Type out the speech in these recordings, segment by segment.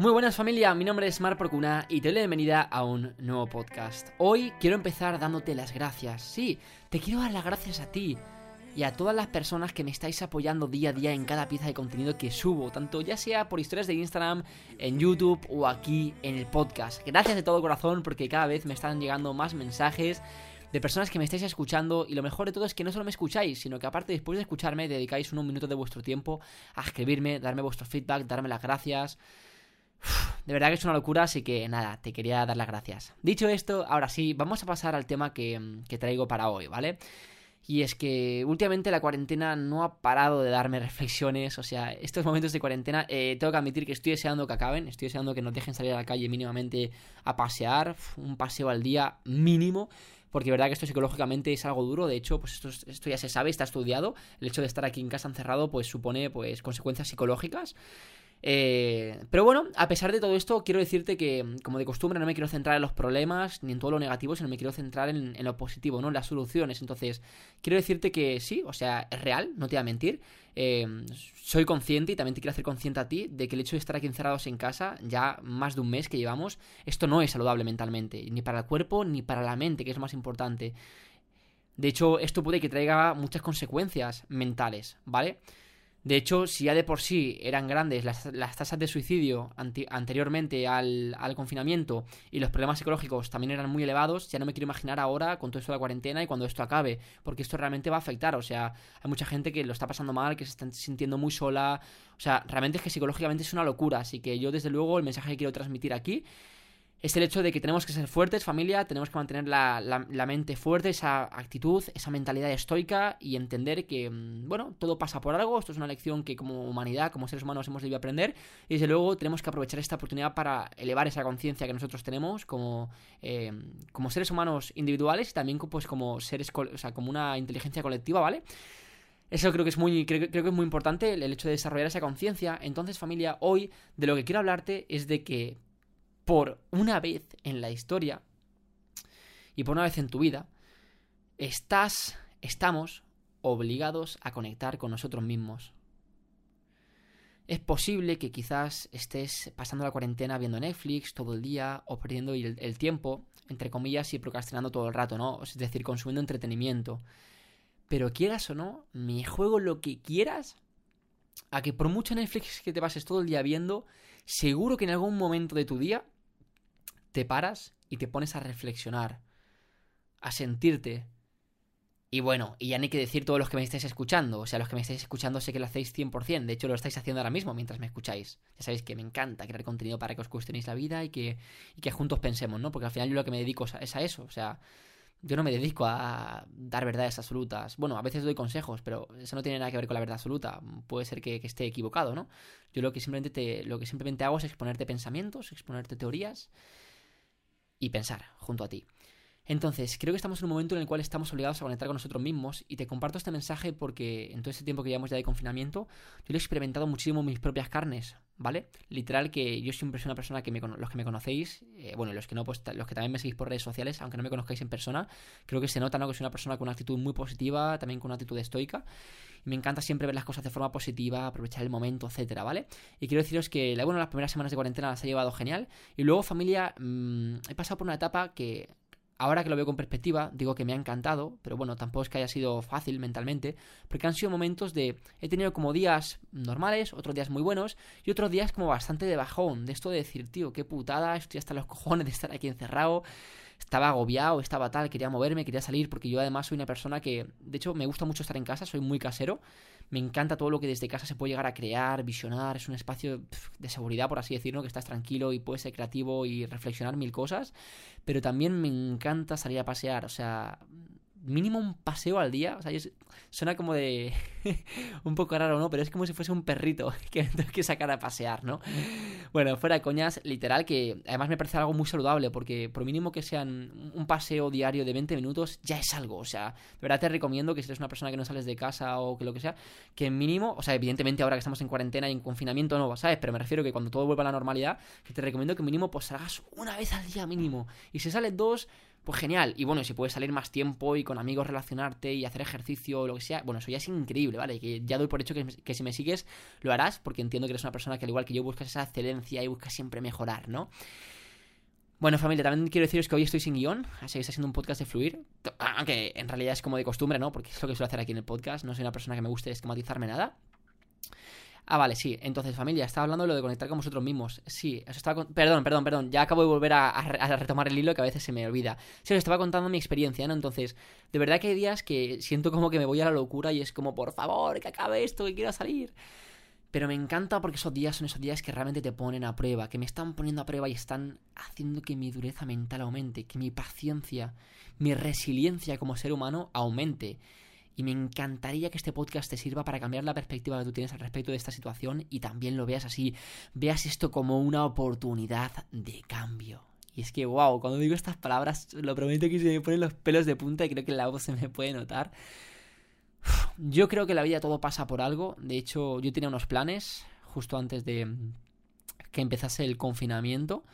Muy buenas familia, mi nombre es Mar Procuna y te doy la bienvenida a un nuevo podcast. Hoy quiero empezar dándote las gracias. Sí, te quiero dar las gracias a ti y a todas las personas que me estáis apoyando día a día en cada pieza de contenido que subo, tanto ya sea por historias de Instagram, en YouTube o aquí en el podcast. Gracias de todo corazón porque cada vez me están llegando más mensajes de personas que me estáis escuchando y lo mejor de todo es que no solo me escucháis, sino que aparte después de escucharme dedicáis unos minutos de vuestro tiempo a escribirme, darme vuestro feedback, darme las gracias. De verdad que es una locura, así que nada, te quería dar las gracias. Dicho esto, ahora sí, vamos a pasar al tema que, que traigo para hoy, ¿vale? Y es que últimamente la cuarentena no ha parado de darme reflexiones. O sea, estos momentos de cuarentena, eh, tengo que admitir que estoy deseando que acaben. Estoy deseando que nos dejen salir a la calle mínimamente a pasear. Un paseo al día mínimo porque verdad que esto psicológicamente es algo duro, de hecho, pues esto, esto ya se sabe, está estudiado, el hecho de estar aquí en casa encerrado pues supone pues consecuencias psicológicas eh, pero bueno, a pesar de todo esto, quiero decirte que, como de costumbre, no me quiero centrar en los problemas ni en todo lo negativo, sino me quiero centrar en, lo positivo, ¿no? En las soluciones. Entonces, quiero decirte que sí, o sea, es real, no te voy a mentir. Eh, soy consciente y también te quiero hacer consciente a ti de que el hecho de estar aquí encerrados en casa, ya más de un mes que llevamos, esto no es saludable mentalmente, ni para el cuerpo ni para la mente, que es más importante. De hecho, esto puede que traiga muchas consecuencias mentales, ¿vale? De hecho, si ya de por sí eran grandes las, tasas de suicidio anteriormente al, confinamiento y los problemas psicológicos también eran muy elevados, ya no me quiero imaginar ahora con todo esto de la cuarentena y cuando esto acabe, porque esto realmente va a afectar. O sea, hay mucha gente que lo está pasando mal, que se está sintiendo muy sola. O sea, realmente es que psicológicamente es una locura. Así que yo, desde luego, el mensaje que quiero transmitir aquí es el hecho de que tenemos que ser fuertes, familia, tenemos que mantener la, la, mente fuerte, esa actitud, esa mentalidad estoica y entender que, mm, bueno, todo pasa por algo, esto es una lección que como humanidad, como seres humanos hemos debido aprender y desde luego tenemos que aprovechar esta oportunidad para elevar esa conciencia que nosotros tenemos como, eh, como seres humanos individuales y también pues, como seres, como una inteligencia colectiva, ¿vale? Eso creo que es muy, creo que es muy importante, el hecho de desarrollar esa conciencia. Entonces, familia, hoy de lo que quiero hablarte es de que por una vez en la historia y por una vez en tu vida, estás, estamos obligados a conectar con nosotros mismos. Es posible que quizás estés pasando la cuarentena viendo Netflix todo el día o perdiendo el, tiempo, entre comillas, y procrastinando todo el rato, ¿no? Es decir, consumiendo entretenimiento. Pero quieras o no, me juego lo que quieras a que por mucho Netflix que te pases todo el día viendo, seguro que en algún momento de tu día te paras y te pones a reflexionar, a sentirte. Y bueno, y ya ni que decir todos los que me estáis escuchando. O sea, los que me estáis escuchando sé que lo hacéis 100%. De hecho, lo estáis haciendo ahora mismo mientras me escucháis. Ya sabéis que me encanta crear contenido para que os cuestionéis la vida y que, y que juntos pensemos, ¿no? Porque al final yo lo que me dedico es a eso. O sea, yo no me dedico a dar verdades absolutas. Bueno, a veces doy consejos, pero eso no tiene nada que ver con la verdad absoluta. Puede ser que, que esté equivocado, ¿no? Yo lo que simplemente te, lo que simplemente hago es exponerte pensamientos, exponerte teorías y pensar junto a ti. Entonces, creo que estamos en un momento en el cual estamos obligados a conectar con nosotros mismos y te comparto este mensaje porque en todo este tiempo que llevamos ya de confinamiento, yo lo he experimentado muchísimo en mis propias carnes, ¿vale? Literal que yo siempre soy una persona que me, los que me conocéis, eh, bueno, los que no, pues los que también me seguís por redes sociales, aunque no me conozcáis en persona, creo que se nota, ¿no? Que soy una persona con una actitud muy positiva, también con una actitud estoica. Y me encanta siempre ver las cosas de forma positiva, aprovechar el momento, etcétera, ¿vale? Y quiero deciros que, bueno, las primeras semanas de cuarentena las he llevado genial. Y luego, familia, mmm, he pasado por una etapa que ahora que lo veo con perspectiva, digo que me ha encantado, pero bueno, tampoco es que haya sido fácil mentalmente, porque han sido momentos de... He tenido como días normales, otros días muy buenos, y otros días como bastante de bajón, de esto de decir, tío, qué putada, estoy hasta los cojones de estar aquí encerrado, estaba agobiado, estaba tal, quería moverme, quería salir, porque yo además soy una persona que, de hecho, me gusta mucho estar en casa, soy muy casero, me encanta todo lo que desde casa se puede llegar a crear, visionar, es un espacio de seguridad, por así decirlo, que estás tranquilo y puedes ser creativo y reflexionar mil cosas, pero también me encanta salir a pasear, o sea, mínimo un paseo al día. O sea, suena como de. un poco raro, ¿no? Pero es como si fuese un perrito que tengo que sacar a pasear, ¿no? Bueno, fuera de coñas, literal, que además me parece algo muy saludable, porque por mínimo que sean un paseo diario de 20 minutos, ya es algo. O sea, de verdad te recomiendo que si eres una persona que no sales de casa o que lo que sea, que mínimo, o sea, evidentemente ahora que estamos en cuarentena y en confinamiento no, ¿sabes? Pero me refiero que cuando todo vuelva a la normalidad, que te recomiendo que mínimo pues salgas una vez al día mínimo. Y si sales dos pues genial. Y bueno, si puedes salir más tiempo y con amigos relacionarte y hacer ejercicio o lo que sea, bueno, eso ya es increíble, ¿vale? Que ya doy por hecho que, si me sigues lo harás, porque entiendo que eres una persona que al igual que yo buscas esa excelencia y buscas siempre mejorar, ¿no? Bueno, familia, también quiero deciros que hoy estoy sin guion, así que está siendo un podcast de fluir. Aunque en realidad es como de costumbre, ¿no? Porque es lo que suelo hacer aquí en el podcast. No soy una persona que me guste esquematizarme nada. Ah, vale, sí. Entonces, familia, estaba hablando de lo de conectar con vosotros mismos. Sí, eso estaba... Perdón, perdón, perdón. Ya acabo de volver a, retomar el hilo que a veces se me olvida. Sí, os estaba contando mi experiencia, ¿no? Entonces, de verdad que hay días que siento como que me voy a la locura y es como, por favor, que acabe esto, que quiero salir. Pero me encanta porque esos días son esos días que realmente te ponen a prueba, que me están poniendo a prueba y están haciendo que mi dureza mental aumente, que mi paciencia, mi resiliencia como ser humano aumente. Y me encantaría que este podcast te sirva para cambiar la perspectiva que tú tienes al respecto de esta situación y también lo veas así, veas esto como una oportunidad de cambio. Y es que, wow, cuando digo estas palabras, lo prometo que se me ponen los pelos de punta y creo que la voz se me puede notar. Yo creo que la vida todo pasa por algo. De hecho, yo tenía unos planes justo antes de que empezase el confinamiento.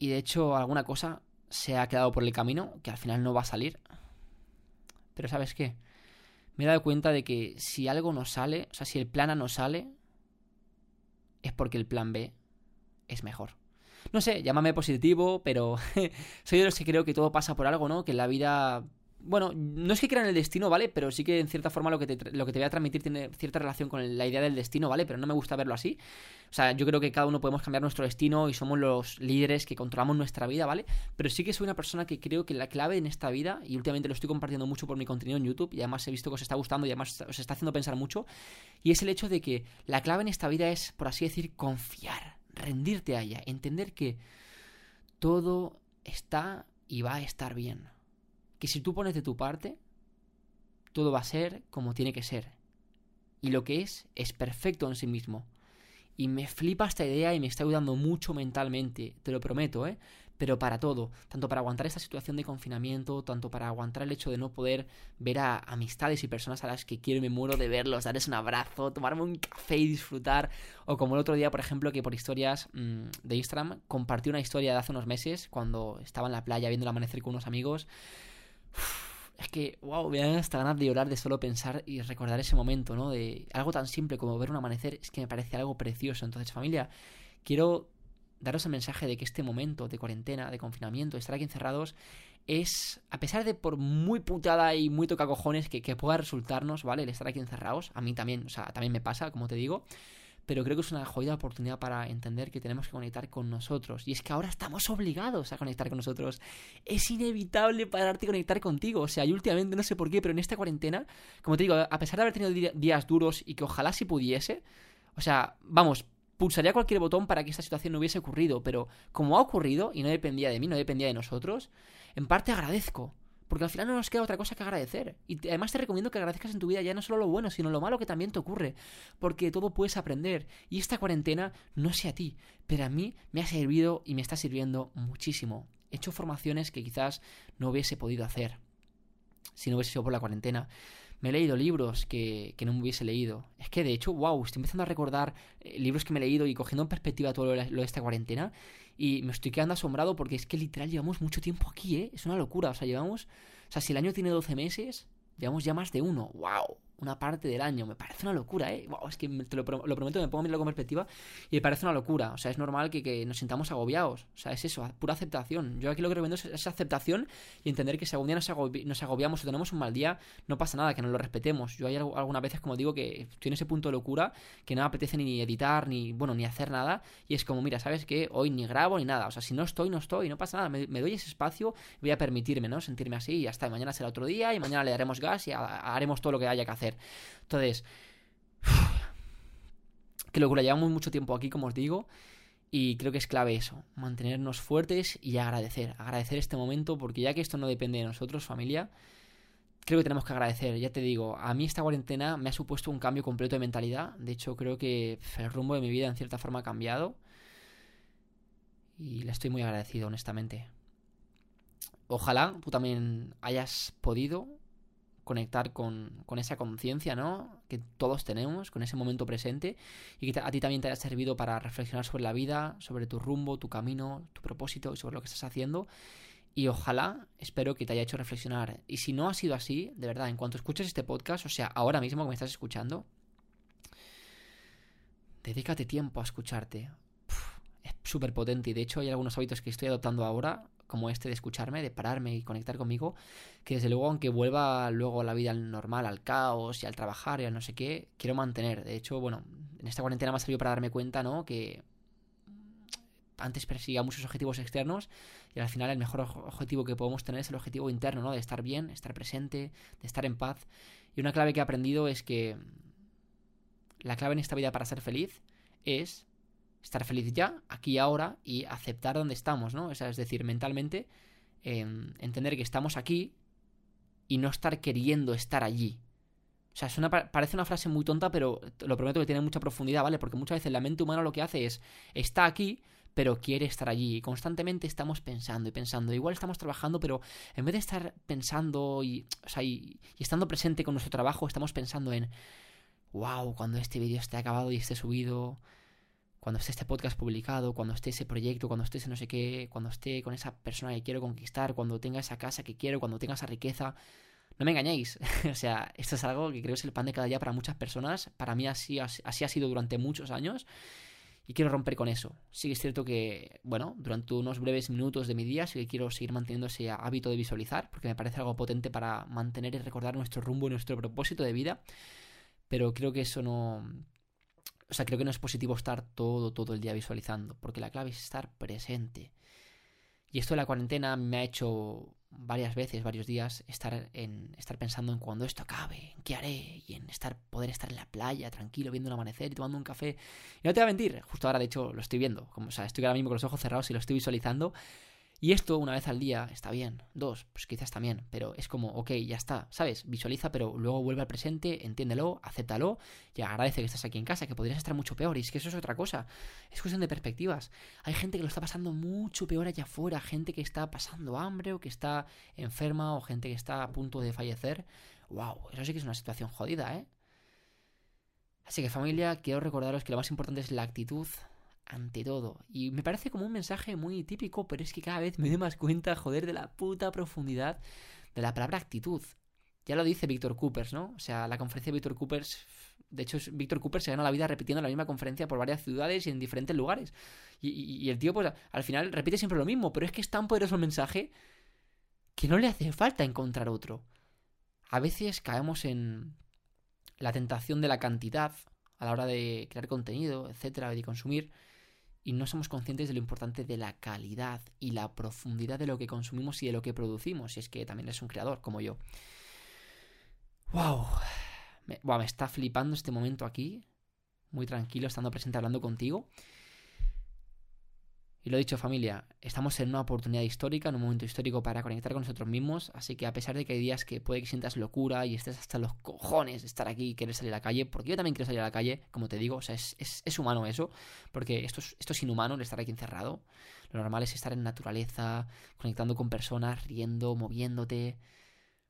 Y de hecho, alguna cosa se ha quedado por el camino que al final no va a salir. Pero ¿sabes qué? Me he dado cuenta de que si algo no sale, o sea, si el plan A no sale, es porque el plan B es mejor. No sé, llámame positivo, pero soy de los que creo que todo pasa por algo, ¿no? Que la vida bueno, no es que crean el destino, ¿vale? Pero sí que en cierta forma lo que, te, lo que te voy a transmitir tiene cierta relación con la idea del destino, ¿vale? Pero no me gusta verlo así. O sea, yo creo que cada uno podemos cambiar nuestro destino y somos los líderes que controlamos nuestra vida, ¿vale? Pero sí que soy una persona que creo que la clave en esta vida, y últimamente lo estoy compartiendo mucho por mi contenido en YouTube, y además he visto que os está gustando y además os está haciendo pensar mucho, y es el hecho de que la clave en esta vida es, por así decir, confiar, rendirte a ella, entender que todo está y va a estar bien que si tú pones de tu parte, todo va a ser como tiene que ser. Y lo que es, es perfecto en sí mismo. Y me flipa esta idea y me está ayudando mucho mentalmente, te lo prometo, ¿eh? Pero para todo, tanto para aguantar esta situación de confinamiento, tanto para aguantar el hecho de no poder ver a amistades y personas a las que quiero y me muero de verlos, darles un abrazo, tomarme un café y disfrutar. O como el otro día, por ejemplo, que por historias mm, de Instagram compartí una historia de hace unos meses, cuando estaba en la playa viendo el amanecer con unos amigos. Es que, wow, me dan hasta ganas de llorar de solo pensar y recordar ese momento, ¿no? De algo tan simple como ver un amanecer, es que me parece algo precioso. Entonces, familia, quiero daros el mensaje de que este momento de cuarentena, de confinamiento, de estar aquí encerrados, es, a pesar de por muy putada y muy toca cojones que, que pueda resultarnos, ¿vale? El estar aquí encerrados, a mí también, o sea, también me pasa, como te digo, pero creo que es una jodida oportunidad para entender que tenemos que conectar con nosotros. Y es que ahora estamos obligados a conectar con nosotros. Es inevitable pararte y conectar contigo. O sea, yo últimamente no sé por qué, pero en esta cuarentena, como te digo, a pesar de haber tenido días duros y que ojalá si pudiese, o sea, vamos, pulsaría cualquier botón para que esta situación no hubiese ocurrido, pero como ha ocurrido y no dependía de mí, no dependía de nosotros, en parte agradezco. Porque al final no nos queda otra cosa que agradecer. Y además te recomiendo que agradezcas en tu vida ya no solo lo bueno, sino lo malo que también te ocurre. Porque todo puedes aprender. Y esta cuarentena, no sé a ti, pero a mí me ha servido y me está sirviendo muchísimo. He hecho formaciones que quizás no hubiese podido hacer si no hubiese sido por la cuarentena. Me he leído libros que, no me hubiese leído. Es que de hecho, wow, estoy empezando a recordar eh, libros que me he leído y cogiendo en perspectiva todo lo de esta cuarentena. Y me estoy quedando asombrado porque es que literal llevamos mucho tiempo aquí, ¿eh? Es una locura. O sea, llevamos. O sea, si el año tiene 12 meses, llevamos ya más de uno. ¡Wow! Una parte del año. Me parece una locura, ¿eh? Wow, es que te lo, prometo, me pongo a mirarlo con perspectiva y me parece una locura. O sea, es normal que, nos sintamos agobiados. O sea, es eso, pura aceptación. Yo aquí lo que recomiendo es esa aceptación y entender que si algún día nos, agobiamos o tenemos un mal día, no pasa nada, que nos lo respetemos. Yo hay algunas veces, como digo, que estoy en ese punto de locura que no me apetece ni editar, ni, bueno, ni hacer nada. Y es como, mira, ¿sabes qué? Hoy ni grabo ni nada. O sea, si no estoy, no estoy, no pasa nada. Me, doy ese espacio, voy a permitirme, ¿no? Sentirme así y hasta mañana será otro día y mañana le daremos gas y haremos todo lo que haya que hacer. Entonces, que locura, llevamos mucho tiempo aquí, como os digo, y creo que es clave eso, mantenernos fuertes y agradecer, agradecer este momento, porque ya que esto no depende de nosotros, familia, creo que tenemos que agradecer, ya te digo, a mí esta cuarentena me ha supuesto un cambio completo de mentalidad, de hecho creo que el rumbo de mi vida en cierta forma ha cambiado, y le estoy muy agradecido, honestamente. Ojalá tú también hayas podido conectar con, esa conciencia, ¿no? Que todos tenemos, con ese momento presente y que a ti también te haya servido para reflexionar sobre la vida, sobre tu rumbo, tu camino, tu propósito y sobre lo que estás haciendo. Y ojalá, espero que te haya hecho reflexionar. Y si no ha sido así, de verdad, en cuanto escuches este podcast, o sea, ahora mismo que me estás escuchando, Dedícate tiempo a escucharte. es súper potente y de hecho hay algunos hábitos que estoy adoptando ahora, como este de escucharme, de pararme y conectar conmigo, que desde luego, aunque vuelva luego a la vida normal, al caos y al trabajar y al no sé qué, quiero mantener. De hecho, bueno, en esta cuarentena me ha servido para darme cuenta, ¿no? Que antes persiga muchos objetivos externos y al final el mejor objetivo que podemos tener es el objetivo interno, ¿no? De estar bien, estar presente, de estar en paz. Y una clave que he aprendido es que la clave en esta vida para ser feliz es estar feliz ya, aquí y ahora, y aceptar donde estamos, ¿no? es decir, mentalmente, em, entender que estamos aquí y no estar queriendo estar allí. O sea, parece una frase muy tonta, pero lo prometo que tiene mucha profundidad, ¿vale? Porque muchas veces la mente humana lo que hace es, está aquí, pero quiere estar allí. Y constantemente estamos pensando y pensando. Igual estamos trabajando, pero en vez de estar pensando y, o sea, y, estando presente con nuestro trabajo, estamos pensando en, wow, cuando este vídeo esté acabado y esté subido, cuando esté este podcast publicado, cuando esté ese proyecto, cuando esté ese no sé qué, cuando esté con esa persona que quiero conquistar, cuando tenga esa casa que quiero, cuando tenga esa riqueza. No me engañéis, o sea, esto es algo que creo es el pan de cada día para muchas personas, para mí así, así ha sido durante muchos años y quiero romper con eso. Sí que es cierto que, bueno, durante unos breves minutos de mi día sí que quiero seguir manteniendo ese hábito de visualizar, porque me parece algo potente para mantener y recordar nuestro rumbo y nuestro propósito de vida. Pero creo que eso no... O sea, creo que no es positivo estar todo, todo el día visualizando, porque la clave es estar presente. Y esto de la cuarentena me ha hecho varias veces, varios días, estar en estar pensando en cuando esto acabe, en qué haré, y en estar, poder estar en la playa, tranquilo, viendo un amanecer y tomando un café. Y no te voy a mentir, justo ahora de hecho lo estoy viendo, o sea, estoy ahora mismo con los ojos cerrados y lo estoy visualizando. Y esto una vez al día está bien, dos, pues quizás también, pero es como, ok, ya está, ¿sabes? Visualiza, pero luego vuelve al presente, entiéndelo, acéptalo y agradece que estás aquí en casa, que podrías estar mucho peor. Y es que eso es otra cosa, es cuestión de perspectivas. Hay gente que lo está pasando mucho peor allá afuera, gente que está pasando hambre o que está enferma o gente que está a punto de fallecer. ¡Wow! Eso sí que es una situación jodida, ¿eh? Así que familia, quiero recordaros que lo más importante es la actitud, ante todo. Y me parece como un mensaje muy típico, pero es que cada vez me doy más cuenta, joder, de la puta profundidad de la palabra actitud. Ya lo dice Víctor Coopers, ¿no? O sea, la conferencia de Víctor Coopers. De hecho, Víctor Coopers se gana la vida repitiendo la misma conferencia por varias ciudades y en diferentes lugares. Y, y, el tío, pues, al final repite siempre lo mismo, pero es que es tan poderoso el mensaje que no le hace falta encontrar otro. A veces caemos en la tentación de la cantidad a la hora de crear contenido, etcétera, de consumir y no somos conscientes de lo importante de la calidad y la profundidad de lo que consumimos y de lo que producimos, si es que también es un creador como yo. ¡Wow! Wow, me está flipando este momento aquí, muy tranquilo, estando presente hablando contigo. Y lo dicho, familia, estamos en una oportunidad histórica, en un momento histórico para conectar con nosotros mismos, así que a pesar de que hay días que puede que sientas locura y estés hasta los cojones de estar aquí y querer salir a la calle, porque yo también quiero salir a la calle, como te digo, o sea, es, es, humano eso, porque esto es, esto es inhumano el estar aquí encerrado. Lo normal es estar en naturaleza, conectando con personas, riendo, moviéndote,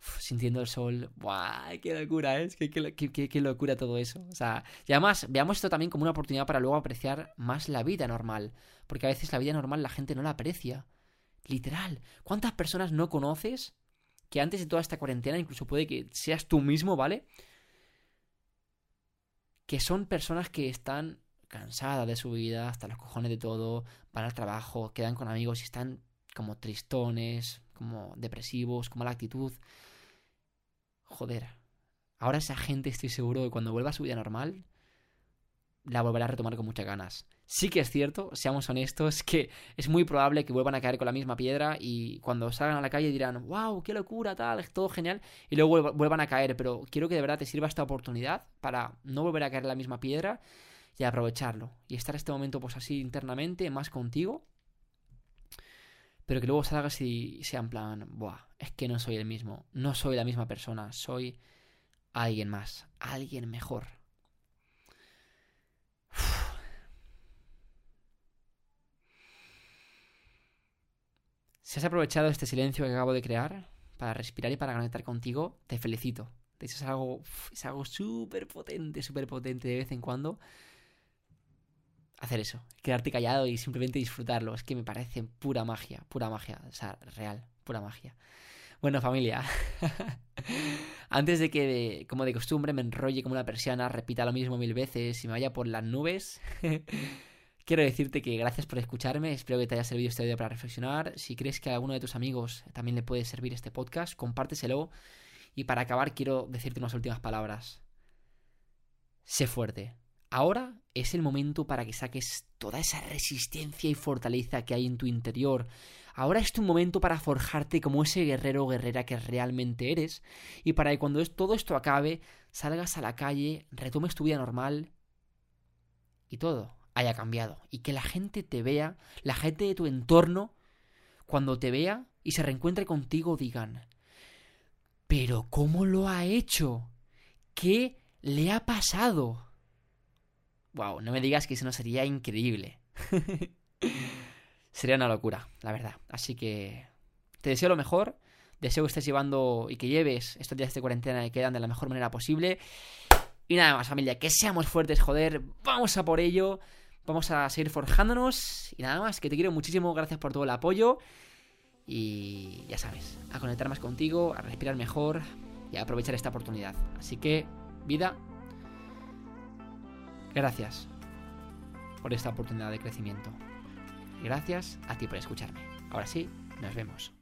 sintiendo el sol. ¡Buah! ¡Qué locura, ¿eh? Qué, qué, qué, locura todo eso. O sea, y además, veamos esto también como una oportunidad para luego apreciar más la vida normal. Porque a veces la vida normal la gente no la aprecia. Literal. ¿Cuántas personas no conoces que antes de toda esta cuarentena, incluso puede que seas tú mismo, ¿vale? Que son personas que están cansadas de su vida, hasta los cojones de todo, van al trabajo, quedan con amigos y están como tristones, como depresivos, como la actitud. Joder, ahora esa gente estoy seguro que cuando vuelva a su vida normal, la volverá a retomar con muchas ganas. Sí que es cierto, seamos honestos, que es muy probable que vuelvan a caer con la misma piedra y cuando salgan a la calle dirán, wow, qué locura, tal, todo genial, y luego vuelvan a caer, pero quiero que de verdad te sirva esta oportunidad para no volver a caer en la misma piedra y aprovecharlo. Y estar este momento pues así internamente, más contigo, pero que luego salgas y sea en plan, buah, es que no soy el mismo, no soy la misma persona, soy alguien más, alguien mejor. Si has aprovechado este silencio que acabo de crear para respirar y para conectar contigo, te felicito. De hecho, es algo, es algo súper potente, súper potente de vez en cuando. Hacer eso, quedarte callado y simplemente disfrutarlo. Es que me parece pura magia, pura magia. O sea, real, pura magia. Bueno, familia. Antes de que, como de costumbre, me enrolle como una persiana, repita lo mismo mil veces y me vaya por las nubes, quiero decirte que gracias por escucharme. Espero que te haya servido este video para reflexionar. Si crees que a alguno de tus amigos también le puede servir este podcast, compárteselo. Y para acabar, quiero decirte unas últimas palabras. Sé fuerte. Ahora es el momento para que saques toda esa resistencia y fortaleza que hay en tu interior. Ahora es tu momento para forjarte como ese guerrero o guerrera que realmente eres y para que cuando todo esto acabe salgas a la calle, retomes tu vida normal y todo haya cambiado y que la gente te vea, la gente de tu entorno, cuando te vea y se reencuentre contigo digan, pero ¿cómo lo ha hecho? ¿Qué le ha pasado? Wow, no me digas que eso no sería increíble. sería una locura, la verdad. Así que te deseo lo mejor. Deseo que estés llevando y que lleves estos días de cuarentena que quedan de la mejor manera posible. Y nada más, familia, que seamos fuertes, joder. Vamos a por ello. Vamos a seguir forjándonos. Y nada más, que te quiero muchísimo. Gracias por todo el apoyo. Y ya sabes, a conectar más contigo, a respirar mejor y a aprovechar esta oportunidad. Así que, vida, Gracias por esta oportunidad de crecimiento. Gracias a ti por escucharme. Ahora sí, nos vemos.